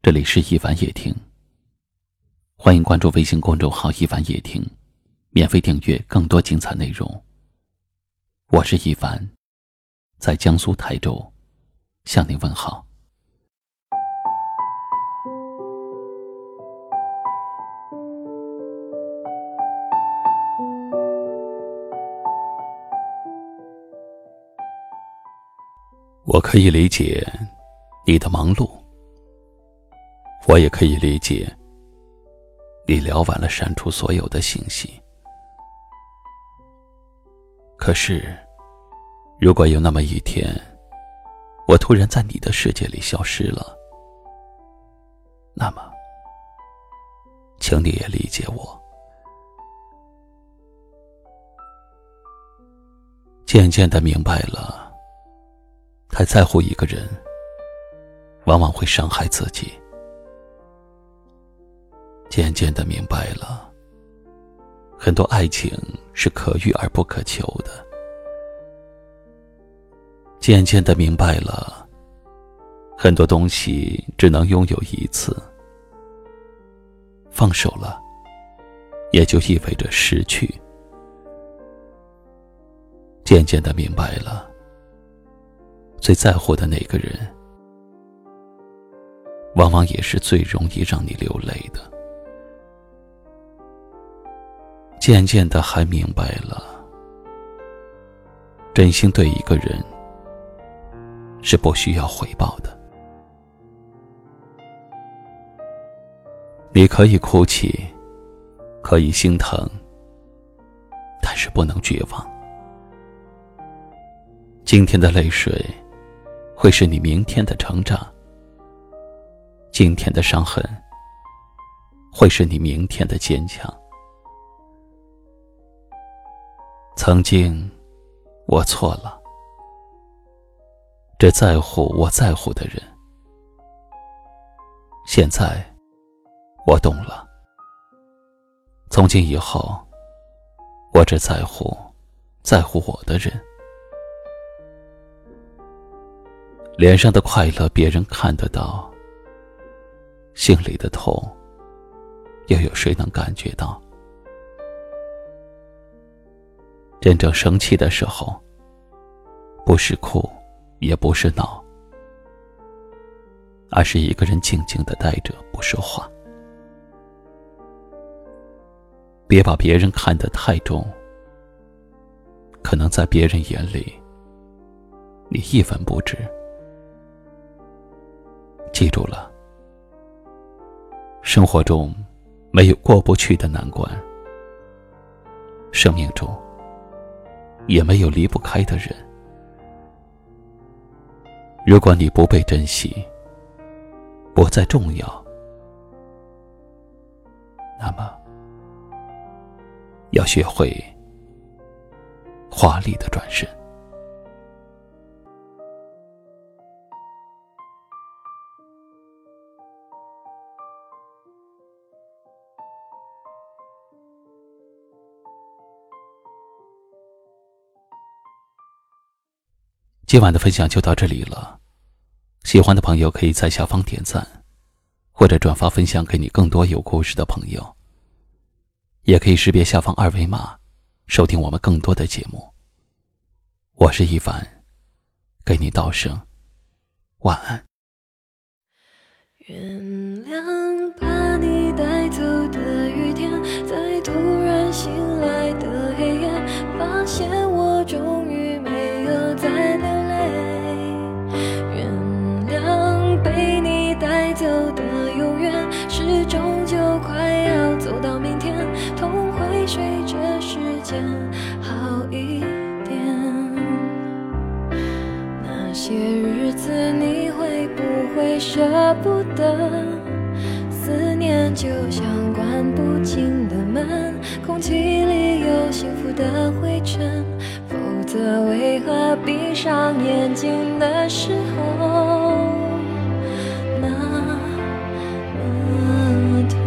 这里是一凡夜听，欢迎关注微信公众号“一凡夜听”，免费订阅更多精彩内容。我是一凡，在江苏台州向您问好。我可以理解你的忙碌。我也可以理解，你聊完了删除所有的信息。可是，如果有那么一天，我突然在你的世界里消失了，那么，请你也理解我。渐渐的明白了，太在乎一个人，往往会伤害自己。渐渐的明白了，很多爱情是可遇而不可求的。渐渐的明白了，很多东西只能拥有一次。放手了，也就意味着失去。渐渐的明白了，最在乎的那个人，往往也是最容易让你流泪的。渐渐的，还明白了，真心对一个人是不需要回报的。你可以哭泣，可以心疼，但是不能绝望。今天的泪水，会是你明天的成长；今天的伤痕，会是你明天的坚强。曾经，我错了。这在乎我在乎的人，现在我懂了。从今以后，我只在乎在乎我的人。脸上的快乐别人看得到，心里的痛又有谁能感觉到？真正生气的时候，不是哭，也不是闹，而是一个人静静的待着不说话。别把别人看得太重，可能在别人眼里，你一文不值。记住了，生活中没有过不去的难关，生命中。也没有离不开的人。如果你不被珍惜，不再重要，那么要学会华丽的转身。今晚的分享就到这里了，喜欢的朋友可以在下方点赞，或者转发分享给你更多有故事的朋友。也可以识别下方二维码，收听我们更多的节目。我是一凡，给你道声晚安。原谅把你带走的雨天，在突然醒来的黑夜，发现我终舍不得？思念就像关不紧的门，空气里有幸福的灰尘。否则为何闭上眼睛的时候那么疼？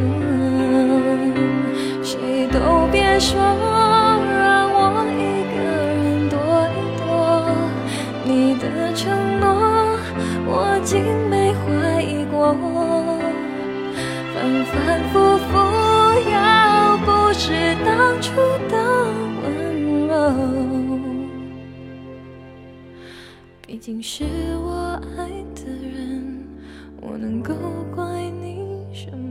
谁都别说。竟没怀疑我。反反复复，要不是当初的温柔，毕竟是我爱的人，我能够怪你什么？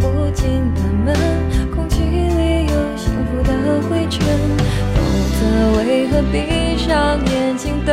不紧的门，空气里有幸福的灰尘。否则为何闭上眼睛的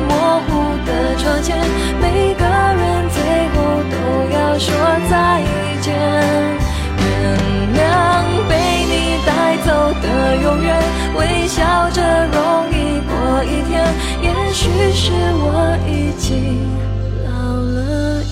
微笑着容易过一天。也许是我已经老了